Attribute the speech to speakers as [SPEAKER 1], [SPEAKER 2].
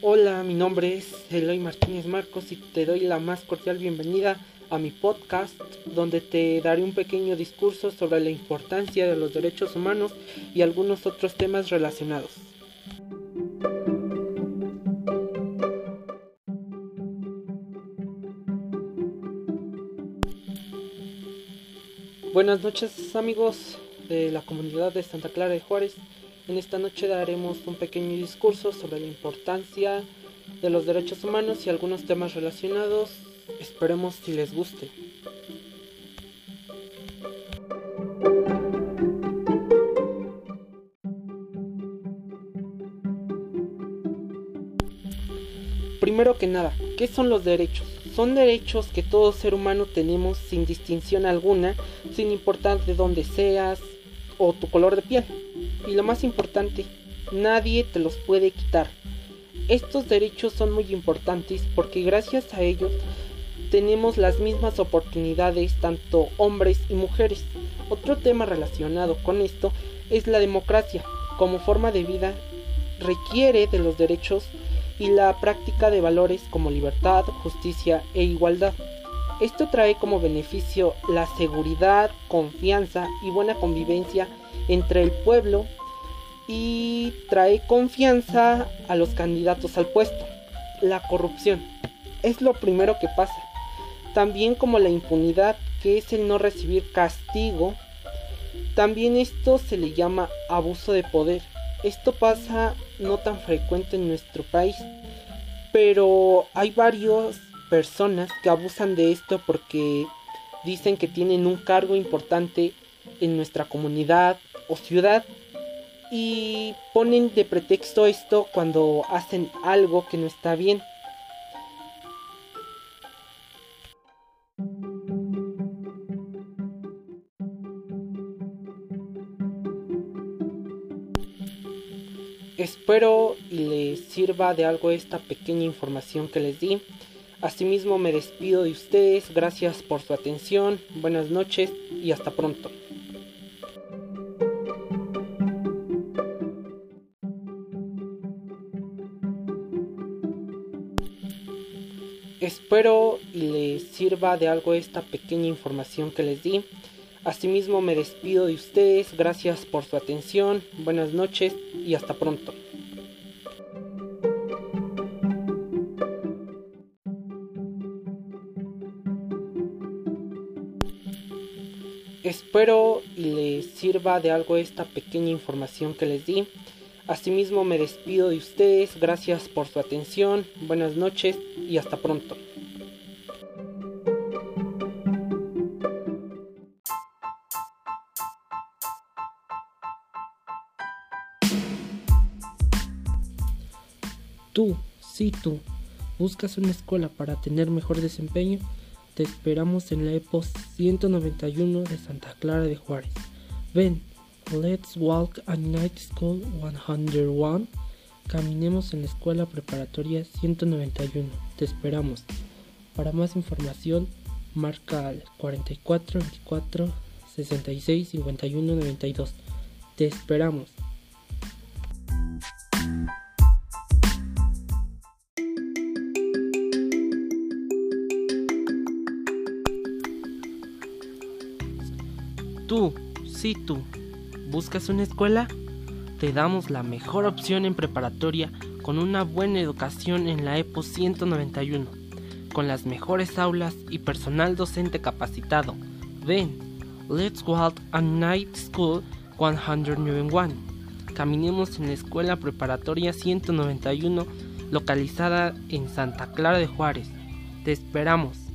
[SPEAKER 1] Hola, mi nombre es Eloy Martínez Marcos y te doy la más cordial bienvenida a mi podcast donde te daré un pequeño discurso sobre la importancia de los derechos humanos y algunos otros temas relacionados. Buenas noches amigos de la comunidad de Santa Clara de Juárez. En esta noche daremos un pequeño discurso sobre la importancia de los derechos humanos y algunos temas relacionados. Esperemos si les guste. Primero que nada, ¿qué son los derechos? Son derechos que todo ser humano tenemos sin distinción alguna, sin importar de dónde seas o tu color de piel. Y lo más importante, nadie te los puede quitar. Estos derechos son muy importantes porque gracias a ellos tenemos las mismas oportunidades tanto hombres y mujeres. Otro tema relacionado con esto es la democracia. Como forma de vida requiere de los derechos y la práctica de valores como libertad, justicia e igualdad. Esto trae como beneficio la seguridad, confianza y buena convivencia entre el pueblo y trae confianza a los candidatos al puesto. La corrupción es lo primero que pasa. También como la impunidad, que es el no recibir castigo. También esto se le llama abuso de poder. Esto pasa no tan frecuente en nuestro país, pero hay varias personas que abusan de esto porque dicen que tienen un cargo importante en nuestra comunidad o ciudad y ponen de pretexto esto cuando hacen algo que no está bien. Espero y les sirva de algo esta pequeña información que les di. Asimismo me despido de ustedes, gracias por su atención, buenas noches y hasta pronto. Espero y les sirva de algo esta pequeña información que les di. Asimismo me despido de ustedes, gracias por su atención, buenas noches y hasta pronto. Espero y les sirva de algo esta pequeña información que les di. Asimismo me despido de ustedes, gracias por su atención, buenas noches y hasta pronto. Tú, sí tú, buscas una escuela para tener mejor desempeño, te esperamos en la EPO 191 de Santa Clara de Juárez. Ven, let's walk a night school 101. Caminemos en la escuela preparatoria 191. Te esperamos. Para más información, marca al 44 24 66 51 92. Te esperamos. Tú, sí tú, ¿buscas una escuela? Te damos la mejor opción en preparatoria con una buena educación en la EPO 191, con las mejores aulas y personal docente capacitado. Ven, let's walk a night school 191. Caminemos en la escuela preparatoria 191 localizada en Santa Clara de Juárez. Te esperamos.